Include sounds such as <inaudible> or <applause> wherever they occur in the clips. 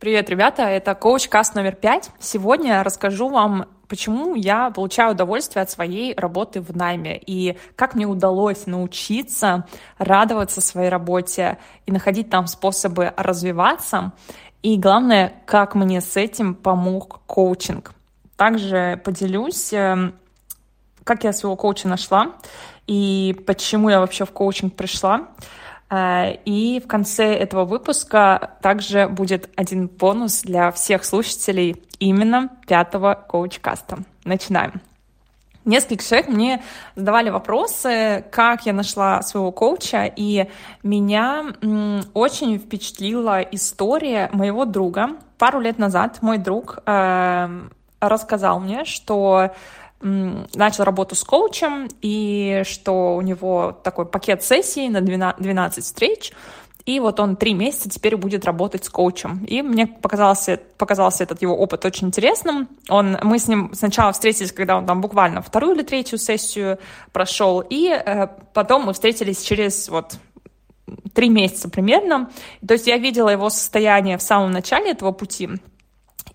Привет, ребята, это коуч Каст номер пять. Сегодня я расскажу вам, почему я получаю удовольствие от своей работы в найме и как мне удалось научиться радоваться своей работе и находить там способы развиваться. И главное, как мне с этим помог коучинг. Также поделюсь, эм, как я своего коуча нашла и почему я вообще в коучинг пришла. Э, и в конце этого выпуска также будет один бонус для всех слушателей именно пятого коуч-каста. Начинаем. Несколько человек мне задавали вопросы, как я нашла своего коуча, и меня очень впечатлила история моего друга. Пару лет назад мой друг э, рассказал мне, что начал работу с коучем, и что у него такой пакет сессий на 12 встреч, и вот он три месяца теперь будет работать с коучем. И мне показался, показался этот его опыт очень интересным. Он, мы с ним сначала встретились, когда он там буквально вторую или третью сессию прошел, и э, потом мы встретились через вот три месяца примерно. То есть я видела его состояние в самом начале этого пути,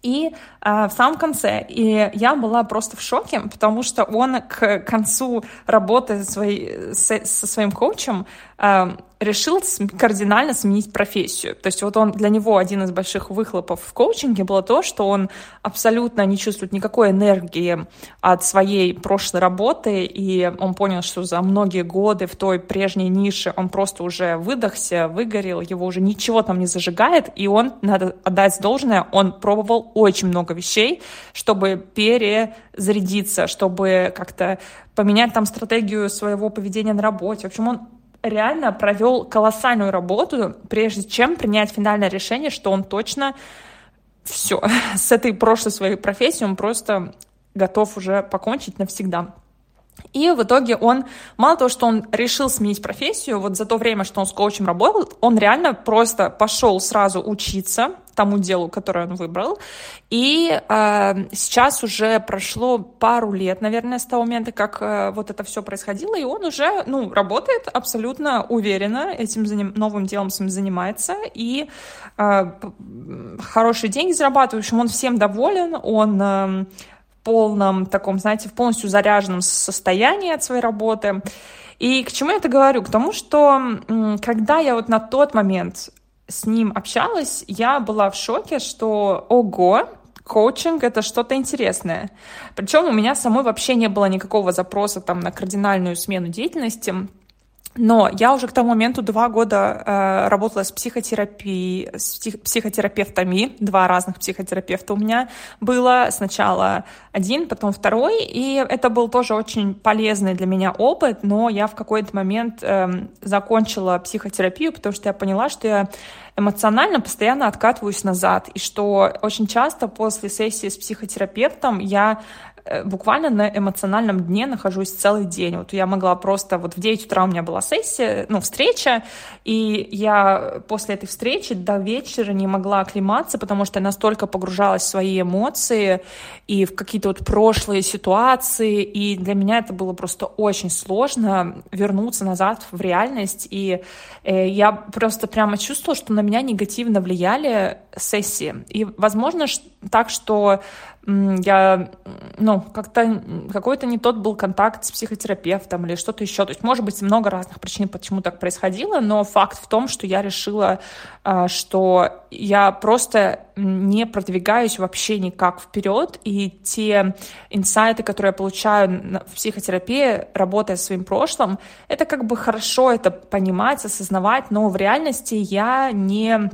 и в самом конце. И я была просто в шоке, потому что он к концу работы своей, со, своим коучем э, решил кардинально сменить профессию. То есть вот он для него один из больших выхлопов в коучинге было то, что он абсолютно не чувствует никакой энергии от своей прошлой работы, и он понял, что за многие годы в той прежней нише он просто уже выдохся, выгорел, его уже ничего там не зажигает, и он, надо отдать должное, он пробовал очень много вещей, чтобы перезарядиться, чтобы как-то поменять там стратегию своего поведения на работе. В общем, он реально провел колоссальную работу, прежде чем принять финальное решение, что он точно все, с этой прошлой своей профессией он просто готов уже покончить навсегда. И в итоге он, мало того, что он решил сменить профессию, вот за то время, что он с коучем работал, он реально просто пошел сразу учиться тому делу, которое он выбрал. И э, сейчас уже прошло пару лет, наверное, с того момента, как э, вот это все происходило, и он уже, ну, работает абсолютно уверенно, этим заним, новым делом своим занимается, и э, хорошие деньги зарабатывает, в общем, он всем доволен, он... Э, полном таком, знаете, в полностью заряженном состоянии от своей работы. И к чему я это говорю? К тому, что когда я вот на тот момент с ним общалась, я была в шоке, что ого, коучинг — это что-то интересное. Причем у меня самой вообще не было никакого запроса там на кардинальную смену деятельности. Но я уже к тому моменту два года э, работала с психотерапией, с псих, психотерапевтами, два разных психотерапевта у меня было. Сначала один, потом второй, и это был тоже очень полезный для меня опыт, но я в какой-то момент э, закончила психотерапию, потому что я поняла, что я эмоционально постоянно откатываюсь назад, и что очень часто после сессии с психотерапевтом я буквально на эмоциональном дне нахожусь целый день. Вот я могла просто... Вот в 9 утра у меня была сессия, ну, встреча, и я после этой встречи до вечера не могла оклематься, потому что я настолько погружалась в свои эмоции и в какие-то вот прошлые ситуации, и для меня это было просто очень сложно вернуться назад в реальность, и э, я просто прямо чувствовала, что на меня негативно влияли сессии. И, возможно, так, что я, ну, как-то какой-то не тот был контакт с психотерапевтом или что-то еще. То есть, может быть, много разных причин, почему так происходило, но факт в том, что я решила, а, что я просто не продвигаюсь вообще никак вперед, и те инсайты, которые я получаю в психотерапии, работая с своим прошлым, это как бы хорошо это понимать, осознавать, но в реальности я не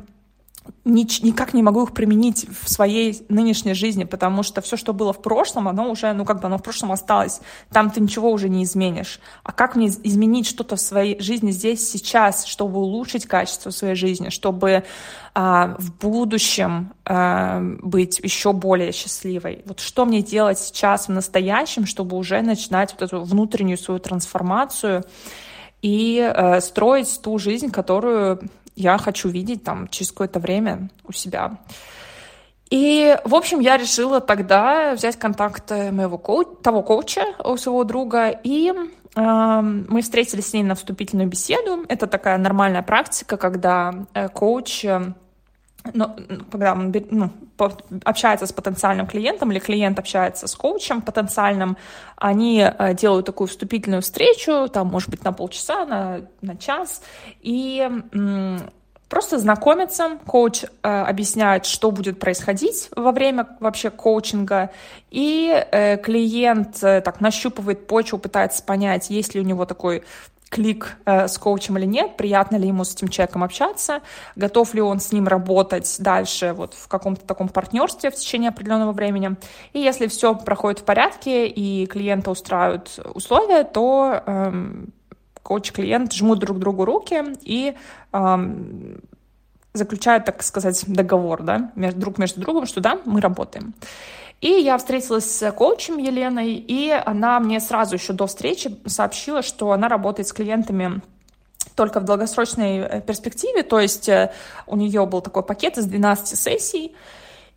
никак не могу их применить в своей нынешней жизни, потому что все, что было в прошлом, оно уже, ну как бы оно в прошлом осталось, там ты ничего уже не изменишь. А как мне изменить что-то в своей жизни здесь, сейчас, чтобы улучшить качество своей жизни, чтобы а, в будущем а, быть еще более счастливой? Вот что мне делать сейчас, в настоящем, чтобы уже начинать вот эту внутреннюю свою трансформацию и э, строить ту жизнь, которую я хочу видеть там через какое-то время у себя. И, в общем, я решила тогда взять контакты моего коу того коуча, своего друга, и э, мы встретились с ней на вступительную беседу. Это такая нормальная практика, когда э, коуч э, но, когда он ну, общается с потенциальным клиентом или клиент общается с коучем потенциальным, они э, делают такую вступительную встречу, там, может быть, на полчаса, на, на час, и просто знакомятся, коуч э, объясняет, что будет происходить во время вообще коучинга, и э, клиент э, так нащупывает почву, пытается понять, есть ли у него такой клик э, с коучем или нет, приятно ли ему с этим человеком общаться, готов ли он с ним работать дальше вот в каком-то таком партнерстве в течение определенного времени. И если все проходит в порядке и клиента устраивают условия, то эм, коуч-клиент жмут друг другу руки и эм, заключают, так сказать, договор да, между, друг между другом, что да, мы работаем. И я встретилась с коучем Еленой, и она мне сразу еще до встречи сообщила, что она работает с клиентами только в долгосрочной э, перспективе, то есть э, у нее был такой пакет из 12 сессий,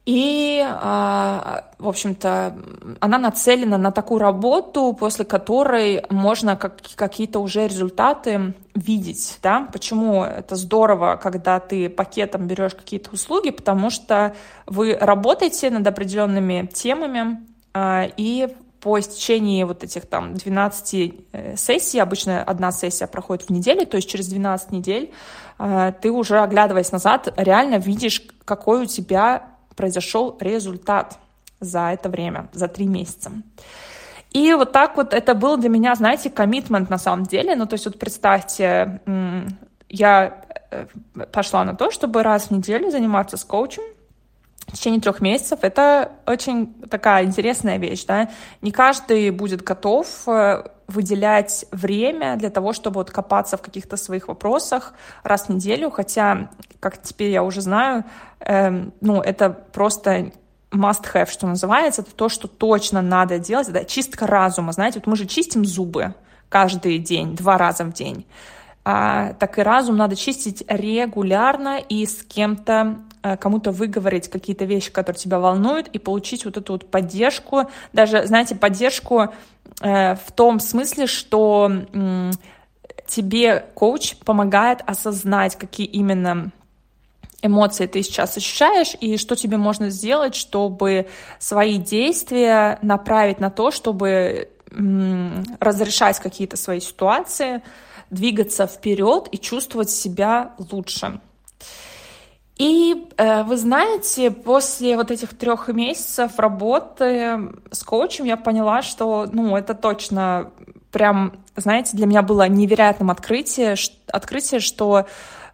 и, а, в общем-то, она нацелена на такую работу, после которой можно как, какие-то уже результаты видеть. Да? Почему это здорово, когда ты пакетом берешь какие-то услуги? Потому что вы работаете над определенными темами, а, и по истечении вот этих там 12 э, сессий, обычно одна сессия проходит в неделю, то есть через 12 недель а, ты уже, оглядываясь назад, реально видишь, какой у тебя произошел результат за это время, за три месяца. И вот так вот это был для меня, знаете, коммитмент на самом деле. Ну, то есть вот представьте, я э, пошла на то, чтобы раз в неделю заниматься с коучем, в течение трех месяцев. Это очень такая интересная вещь, да. Не каждый будет готов э, выделять время для того, чтобы вот копаться в каких-то своих вопросах раз в неделю, хотя, как теперь я уже знаю, эм, ну, это просто must-have, что называется, это то, что точно надо делать, это чистка разума, знаете, вот мы же чистим зубы каждый день, два раза в день, а, так и разум надо чистить регулярно и с кем-то кому-то выговорить какие-то вещи, которые тебя волнуют, и получить вот эту вот поддержку, даже, знаете, поддержку э, в том смысле, что э, тебе коуч помогает осознать, какие именно эмоции ты сейчас ощущаешь, и что тебе можно сделать, чтобы свои действия направить на то, чтобы разрешать какие-то свои ситуации, двигаться вперед и чувствовать себя лучше. И э, вы знаете, после вот этих трех месяцев работы с коучем я поняла, что, ну, это точно прям, знаете, для меня было невероятным открытие, открытие, что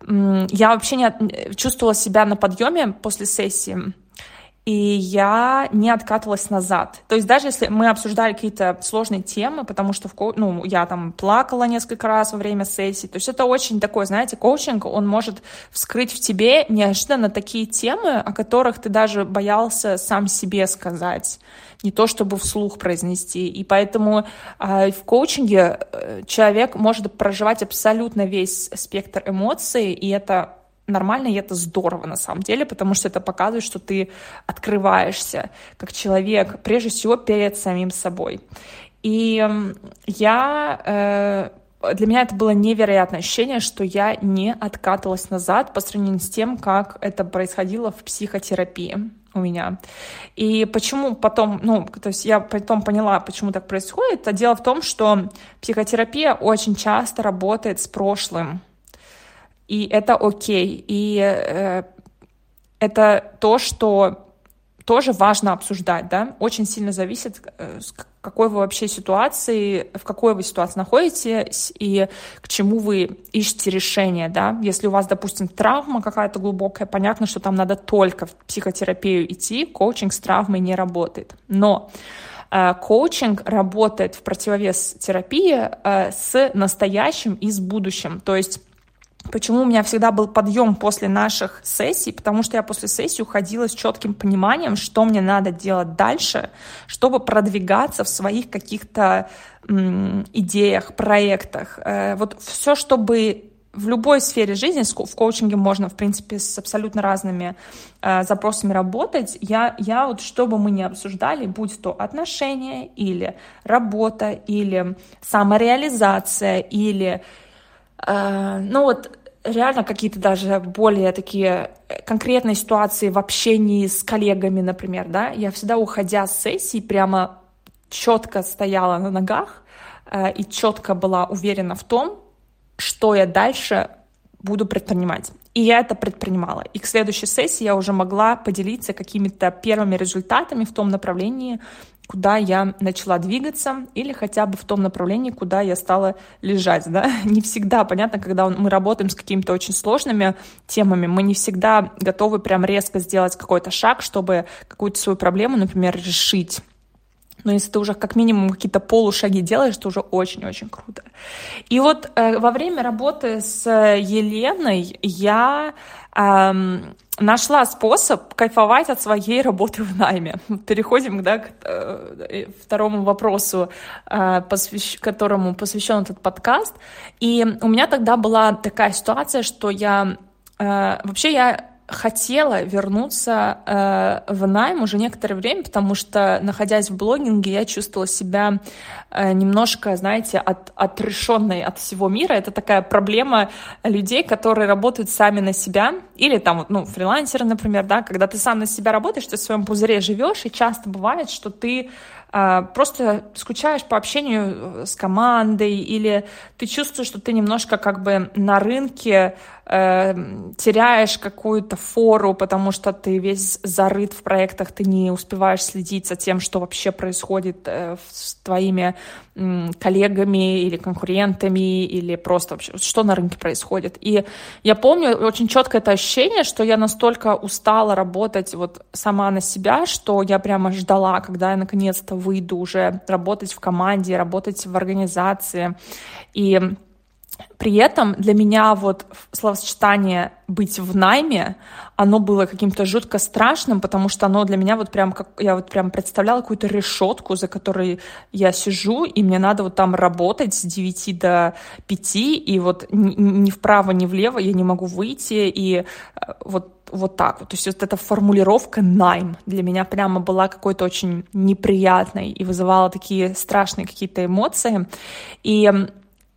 я вообще не чувствовала себя на подъеме после сессии и я не откатывалась назад. То есть даже если мы обсуждали какие-то сложные темы, потому что в ко... ну, я там плакала несколько раз во время сессии, то есть это очень такой, знаете, коучинг, он может вскрыть в тебе неожиданно такие темы, о которых ты даже боялся сам себе сказать, не то чтобы вслух произнести. И поэтому э, в коучинге э, человек может проживать абсолютно весь спектр эмоций, и это нормально, и это здорово на самом деле, потому что это показывает, что ты открываешься как человек, прежде всего перед самим собой. И я э, для меня это было невероятное ощущение, что я не откатывалась назад по сравнению с тем, как это происходило в психотерапии у меня. И почему потом, ну, то есть я потом поняла, почему так происходит. А дело в том, что психотерапия очень часто работает с прошлым и это окей. И э, это то, что тоже важно обсуждать, да, очень сильно зависит, э, с какой вы вообще ситуации, в какой вы ситуации находитесь и к чему вы ищете решение, да. Если у вас, допустим, травма какая-то глубокая, понятно, что там надо только в психотерапию идти, коучинг с травмой не работает. Но э, коучинг работает в противовес терапии э, с настоящим и с будущим. То есть Почему у меня всегда был подъем после наших сессий? Потому что я после сессии уходила с четким пониманием, что мне надо делать дальше, чтобы продвигаться в своих каких-то идеях, проектах. Э, вот все, чтобы в любой сфере жизни, в коучинге можно, в принципе, с абсолютно разными э, запросами работать. Я, я вот, что бы мы ни обсуждали, будь то отношения или работа, или самореализация, или Э, ну вот реально какие-то даже более такие конкретные ситуации в общении с коллегами, например, да, я всегда, уходя с сессии, прямо четко стояла на ногах э, и четко была уверена в том, что я дальше буду предпринимать. И я это предпринимала. И к следующей сессии я уже могла поделиться какими-то первыми результатами в том направлении, куда я начала двигаться, или хотя бы в том направлении, куда я стала лежать. Да? <laughs> Не всегда, понятно, когда мы работаем с какими-то очень сложными темами, мы не всегда готовы прям резко сделать какой-то шаг, чтобы какую-то свою проблему, например, решить. Но если ты уже как минимум какие-то полушаги делаешь, это уже очень-очень круто. И вот э, во время работы с Еленой я эм, нашла способ кайфовать от своей работы в найме. Переходим да, к э, второму вопросу, э, посвящ... которому посвящен этот подкаст. И у меня тогда была такая ситуация, что я э, вообще я хотела вернуться э, в найм уже некоторое время, потому что, находясь в блогинге, я чувствовала себя э, немножко, знаете, от, отрешенной от всего мира. Это такая проблема людей, которые работают сами на себя, или там, ну, фрилансеры, например, да, когда ты сам на себя работаешь, ты в своем пузыре живешь, и часто бывает, что ты э, просто скучаешь по общению с командой, или ты чувствуешь, что ты немножко как бы на рынке э, теряешь какую-то фору, потому что ты весь зарыт в проектах, ты не успеваешь следить за тем, что вообще происходит э, с твоими э, коллегами или конкурентами, или просто вообще, что на рынке происходит. И я помню очень четко это ощущение, что я настолько устала работать вот сама на себя, что я прямо ждала, когда я наконец-то выйду уже работать в команде, работать в организации. И при этом для меня вот словосочетание «быть в найме», оно было каким-то жутко страшным, потому что оно для меня вот прям, как я вот прям представляла какую-то решетку, за которой я сижу, и мне надо вот там работать с 9 до 5, и вот ни вправо, ни влево я не могу выйти, и э, вот вот так вот. То есть вот эта формулировка найм для меня прямо была какой-то очень неприятной и вызывала такие страшные какие-то эмоции. И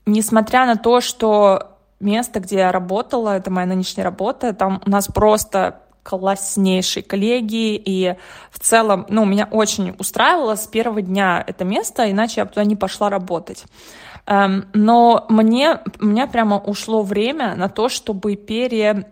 несмотря на то, что место, где я работала, это моя нынешняя работа, там у нас просто класснейшие коллеги, и в целом, ну, меня очень устраивало с первого дня это место, иначе я бы туда не пошла работать. Эм, но мне, у меня прямо ушло время на то, чтобы пере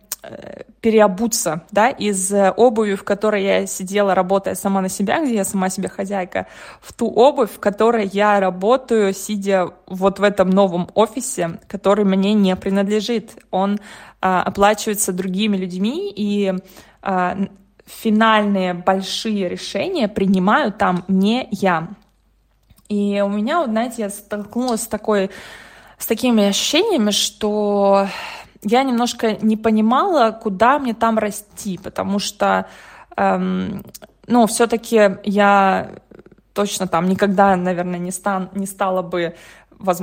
переобуться, да, из обуви, в которой я сидела, работая сама на себя, где я сама себе хозяйка, в ту обувь, в которой я работаю, сидя вот в этом новом офисе, который мне не принадлежит. Он а, оплачивается другими людьми, и а, финальные большие решения принимаю там не я. И у меня, вот, знаете, я столкнулась с такой с такими ощущениями, что я немножко не понимала, куда мне там расти, потому что, эм, ну, все-таки я точно там никогда, наверное, не, стан, не стала бы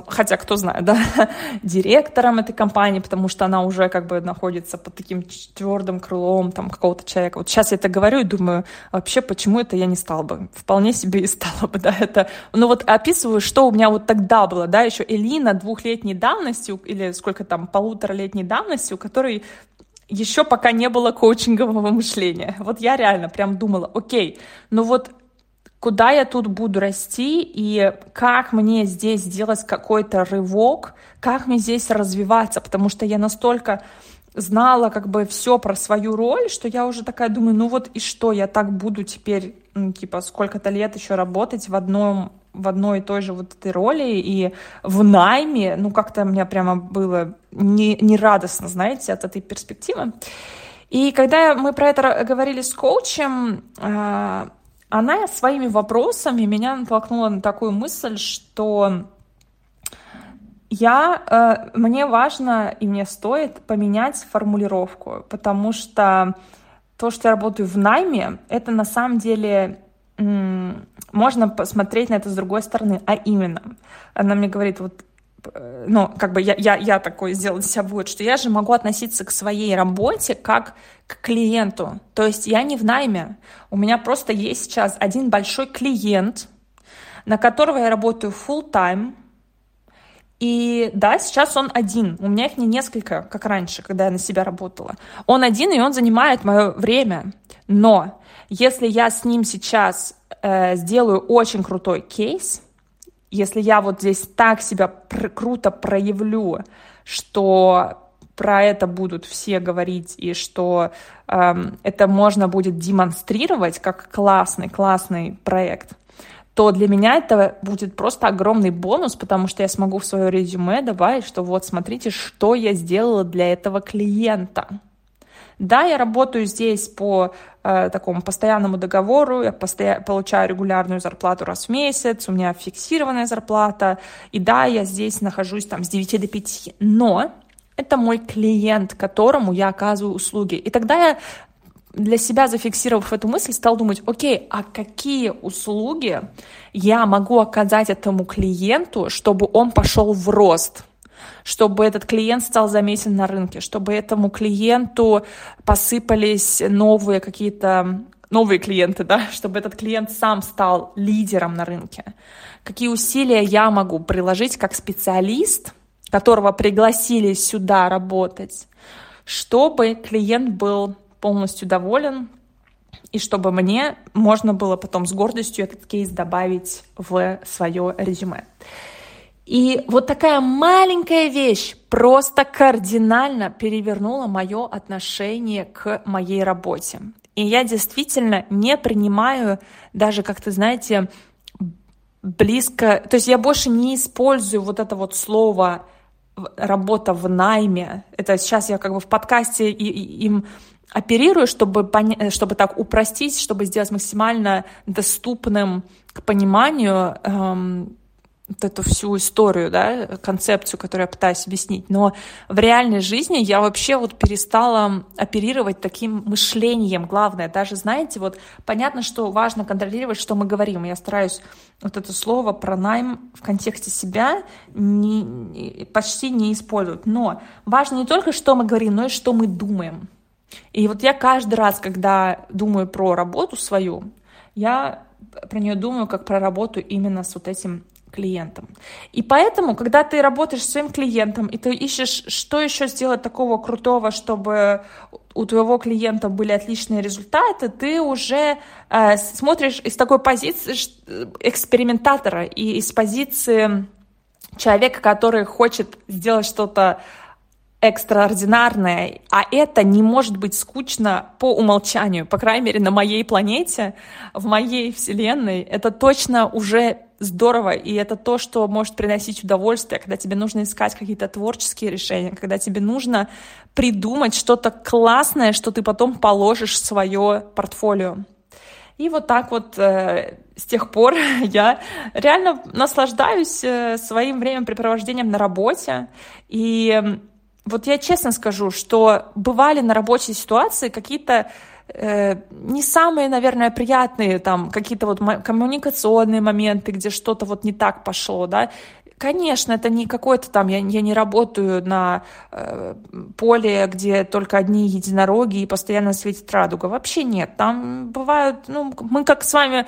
хотя кто знает, да, <laughs> директором этой компании, потому что она уже как бы находится под таким твердым крылом там какого-то человека. Вот сейчас я это говорю и думаю, вообще, почему это я не стала бы? Вполне себе и стала бы, <laughs> да, это... Ну вот описываю, что у меня вот тогда было, да, еще Элина двухлетней давности, или сколько там, полуторалетней давности, у которой еще пока не было коучингового мышления. Вот я реально прям думала, окей, ну вот куда я тут буду расти и как мне здесь сделать какой-то рывок, как мне здесь развиваться, потому что я настолько знала как бы все про свою роль, что я уже такая думаю, ну вот и что, я так буду теперь, ну, типа, сколько-то лет еще работать в одном в одной и той же вот этой роли и в найме, ну как-то мне прямо было не, не радостно, знаете, от этой перспективы. И когда мы про это говорили с коучем, а, она своими вопросами меня натолкнула на такую мысль, что я, э, мне важно и мне стоит поменять формулировку, потому что то, что я работаю в найме, это на самом деле можно посмотреть на это с другой стороны, а именно, она мне говорит, вот ну, как бы я, я, я такой сделала себя вывод, что я же могу относиться к своей работе как к клиенту. То есть я не в найме. У меня просто есть сейчас один большой клиент, на которого я работаю full time, И да, сейчас он один. У меня их не несколько, как раньше, когда я на себя работала. Он один, и он занимает мое время. Но если я с ним сейчас э, сделаю очень крутой кейс, если я вот здесь так себя пр- круто проявлю, что про это будут все говорить, и что эм, это можно будет демонстрировать как классный, классный проект, то для меня это будет просто огромный бонус, потому что я смогу в свое резюме добавить, что вот смотрите, что я сделала для этого клиента. Да, я работаю здесь по э, такому постоянному договору, я постоя- получаю регулярную зарплату раз в месяц, у меня фиксированная зарплата, и да, я здесь нахожусь там с 9 до 5, но это мой клиент, которому я оказываю услуги. И тогда я для себя зафиксировав эту мысль, стал думать, окей, а какие услуги я могу оказать этому клиенту, чтобы он пошел в рост, чтобы этот клиент стал заметен на рынке, чтобы этому клиенту посыпались новые какие-то новые клиенты, да, <laughs> чтобы этот клиент сам стал лидером на рынке. Какие усилия я могу приложить как специалист – которого пригласили сюда работать, чтобы клиент был полностью доволен, и чтобы мне можно было потом с гордостью этот кейс добавить в свое резюме. И вот такая маленькая вещь просто кардинально перевернула мое отношение к моей работе. И я действительно не принимаю даже, как то знаете, близко... То есть я больше не использую вот это вот слово работа в найме. Это сейчас я как бы в подкасте и, и, им оперирую, чтобы, поня- чтобы так упростить, чтобы сделать максимально доступным к пониманию эм, вот эту всю историю, да, концепцию, которую я пытаюсь объяснить. Но в реальной жизни я вообще вот перестала оперировать таким мышлением. Главное, даже, знаете, вот понятно, что важно контролировать, что мы говорим. Я стараюсь вот это слово про найм в контексте себя не, почти не использовать. Но важно не только, что мы говорим, но и что мы думаем. И вот я каждый раз, когда думаю про работу свою, я про нее думаю как про работу именно с вот этим клиентом. И поэтому, когда ты работаешь с своим клиентом, и ты ищешь, что еще сделать такого крутого, чтобы у твоего клиента были отличные результаты, ты уже э, смотришь из такой позиции экспериментатора и из позиции человека, который хочет сделать что-то экстраординарное, а это не может быть скучно по умолчанию, по крайней мере, на моей планете, в моей вселенной, это точно уже здорово, и это то, что может приносить удовольствие, когда тебе нужно искать какие-то творческие решения, когда тебе нужно придумать что-то классное, что ты потом положишь в свое портфолио. И вот так вот э, с тех пор <laughs> я реально наслаждаюсь э, своим времяпрепровождением на работе. И вот я честно скажу, что бывали на рабочей ситуации какие-то э, не самые, наверное, приятные там какие-то вот коммуникационные моменты, где что-то вот не так пошло, да. Конечно, это не какой-то там, я, я не работаю на э, поле, где только одни единороги и постоянно светит радуга. Вообще нет. Там бывают, ну, мы как с вами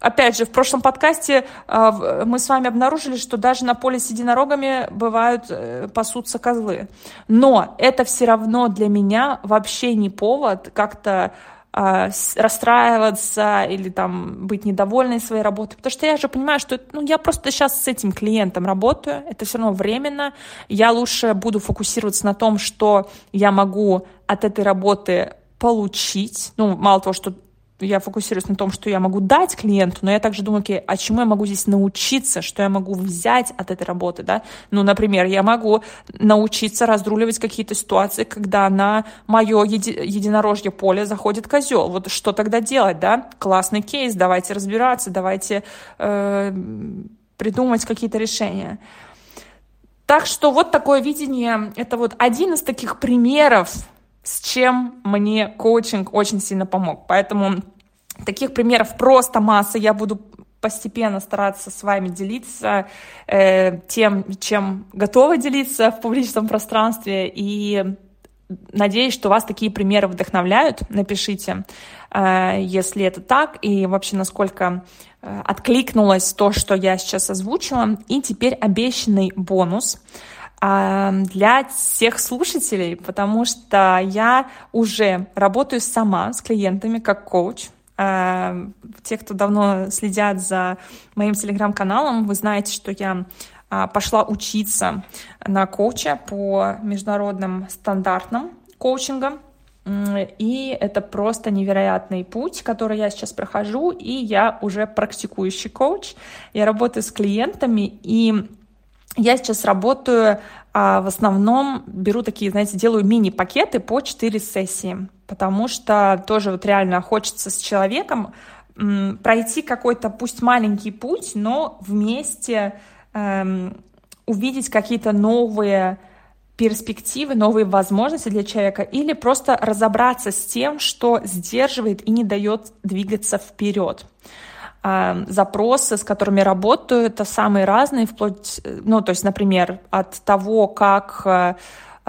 опять же, в прошлом подкасте э, мы с вами обнаружили, что даже на поле с единорогами бывают, э, пасутся козлы. Но это все равно для меня вообще не повод как-то э, расстраиваться или там быть недовольной своей работой, потому что я же понимаю, что ну, я просто сейчас с этим клиентом работаю, это все равно временно, я лучше буду фокусироваться на том, что я могу от этой работы получить, ну, мало того, что я фокусируюсь на том, что я могу дать клиенту, но я также думаю, окей, а чему я могу здесь научиться, что я могу взять от этой работы, да? Ну, например, я могу научиться разруливать какие-то ситуации, когда на мое еди- единорожье поле заходит козел. Вот что тогда делать, да? Классный кейс, давайте разбираться, давайте э, придумать какие-то решения. Так что вот такое видение, это вот один из таких примеров с чем мне коучинг очень сильно помог. Поэтому таких примеров просто масса. Я буду постепенно стараться с вами делиться э, тем, чем готова делиться в публичном пространстве. И надеюсь, что вас такие примеры вдохновляют. Напишите, э, если это так, и вообще насколько э, откликнулось то, что я сейчас озвучила. И теперь обещанный бонус для всех слушателей, потому что я уже работаю сама с клиентами как коуч. Те, кто давно следят за моим телеграм-каналом, вы знаете, что я а, пошла учиться на коуча по международным стандартам коучинга. И это просто невероятный путь, который я сейчас прохожу, и я уже практикующий коуч. Я работаю с клиентами, и я сейчас работаю а, в основном, беру такие, знаете, делаю мини-пакеты по 4 сессии, потому что тоже вот реально хочется с человеком пройти какой-то, пусть маленький путь, но вместе эм, увидеть какие-то новые перспективы, новые возможности для человека, или просто разобраться с тем, что сдерживает и не дает двигаться вперед. Эм, запросы, с которыми работаю, это самые разные, вплоть, ну, то есть, например, от того, как э,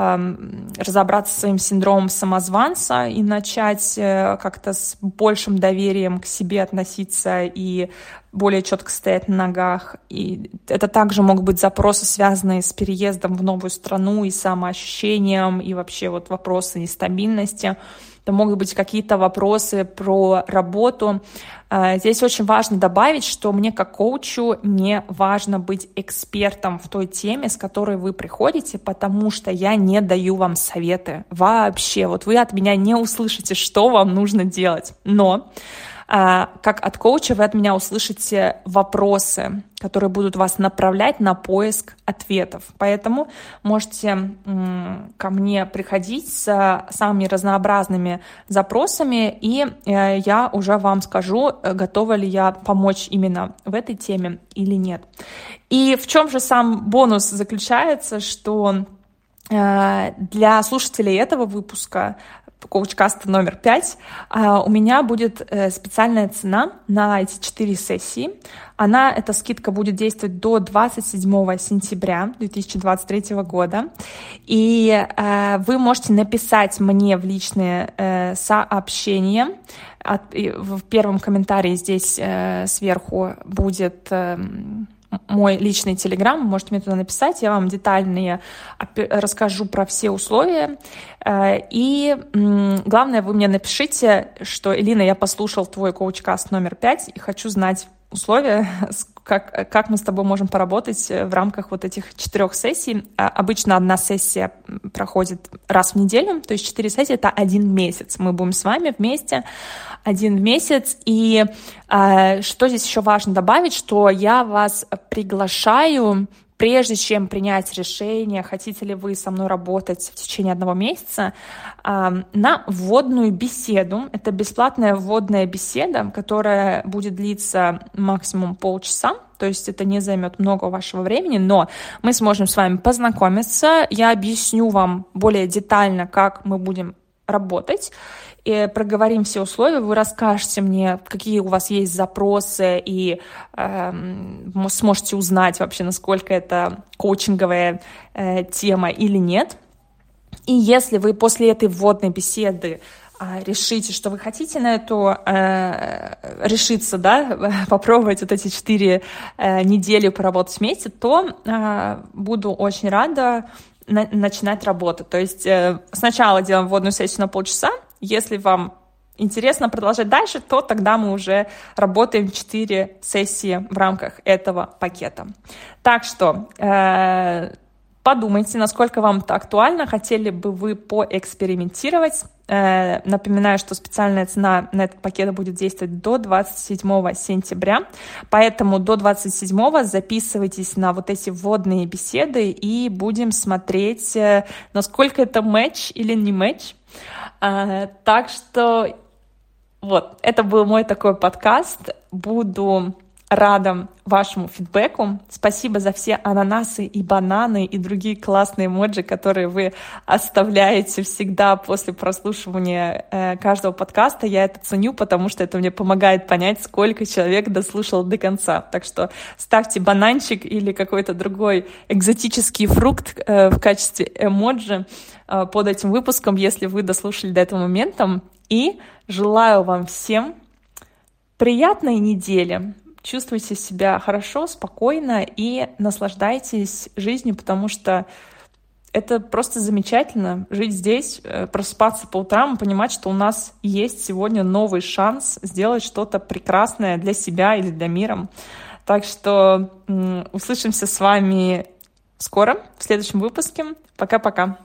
Эм, разобраться с своим синдромом самозванца и начать э, как-то с большим доверием к себе относиться и более четко стоять на ногах. И это также могут быть запросы, связанные с переездом в новую страну и самоощущением, и вообще вот вопросы нестабильности. Это могут быть какие-то вопросы про работу. А, здесь очень важно добавить, что мне как коучу не важно быть экспертом в той теме, с которой вы приходите, потому что я не даю вам советы вообще. Вот вы от меня не услышите, что вам нужно делать. Но как от коуча вы от меня услышите вопросы, которые будут вас направлять на поиск ответов. Поэтому можете ко мне приходить с самыми разнообразными запросами, и э, я уже вам скажу, готова ли я помочь именно в этой теме или нет. И в чем же сам бонус заключается, что э, для слушателей этого выпуска коучкаста номер пять, а, у меня будет э, специальная цена на эти четыре сессии. Она, эта скидка будет действовать до 27 сентября 2023 года. И э, вы можете написать мне в личные э, сообщения. в первом комментарии здесь сверху будет эм, мой личный телеграм, можете мне туда написать, я вам детальные расскажу про все условия. Э, и главное, вы мне напишите, что, Элина, я послушал твой коуч-каст номер пять и хочу знать условия, <laughs> как, как мы с тобой можем поработать в рамках вот этих четырех сессий. А, обычно одна сессия проходит раз в неделю, то есть четыре сессии — это один месяц. Мы будем с вами вместе один месяц. И э, что здесь еще важно добавить, что я вас приглашаю прежде чем принять решение, хотите ли вы со мной работать в течение одного месяца, на вводную беседу. Это бесплатная вводная беседа, которая будет длиться максимум полчаса. То есть это не займет много вашего времени, но мы сможем с вами познакомиться. Я объясню вам более детально, как мы будем работать и проговорим все условия, вы расскажете мне, какие у вас есть запросы, и э, сможете узнать вообще, насколько это коучинговая э, тема или нет. И если вы после этой вводной беседы э, решите, что вы хотите на эту э, решиться, да, <laughs> попробовать вот эти четыре э, недели поработать вместе, то э, буду очень рада на, начинать работу. То есть э, сначала делаем вводную сессию на полчаса, если вам интересно продолжать дальше, то тогда мы уже работаем 4 сессии в рамках этого пакета. Так что э, подумайте, насколько вам это актуально, хотели бы вы поэкспериментировать. Э, напоминаю, что специальная цена на этот пакет будет действовать до 27 сентября, поэтому до 27 записывайтесь на вот эти вводные беседы и будем смотреть, э, насколько это матч или не матч. А, так что вот, это был мой такой подкаст. Буду рада вашему фидбэку. Спасибо за все ананасы и бананы и другие классные эмоджи, которые вы оставляете всегда после прослушивания э, каждого подкаста. Я это ценю, потому что это мне помогает понять, сколько человек дослушал до конца. Так что ставьте бананчик или какой-то другой экзотический фрукт э, в качестве эмоджи э, под этим выпуском, если вы дослушали до этого момента. И желаю вам всем приятной недели чувствуйте себя хорошо, спокойно и наслаждайтесь жизнью, потому что это просто замечательно жить здесь, э, просыпаться по утрам понимать, что у нас есть сегодня новый шанс сделать что-то прекрасное для себя или для мира. Так что услышимся с вами скоро, в следующем выпуске. Пока-пока.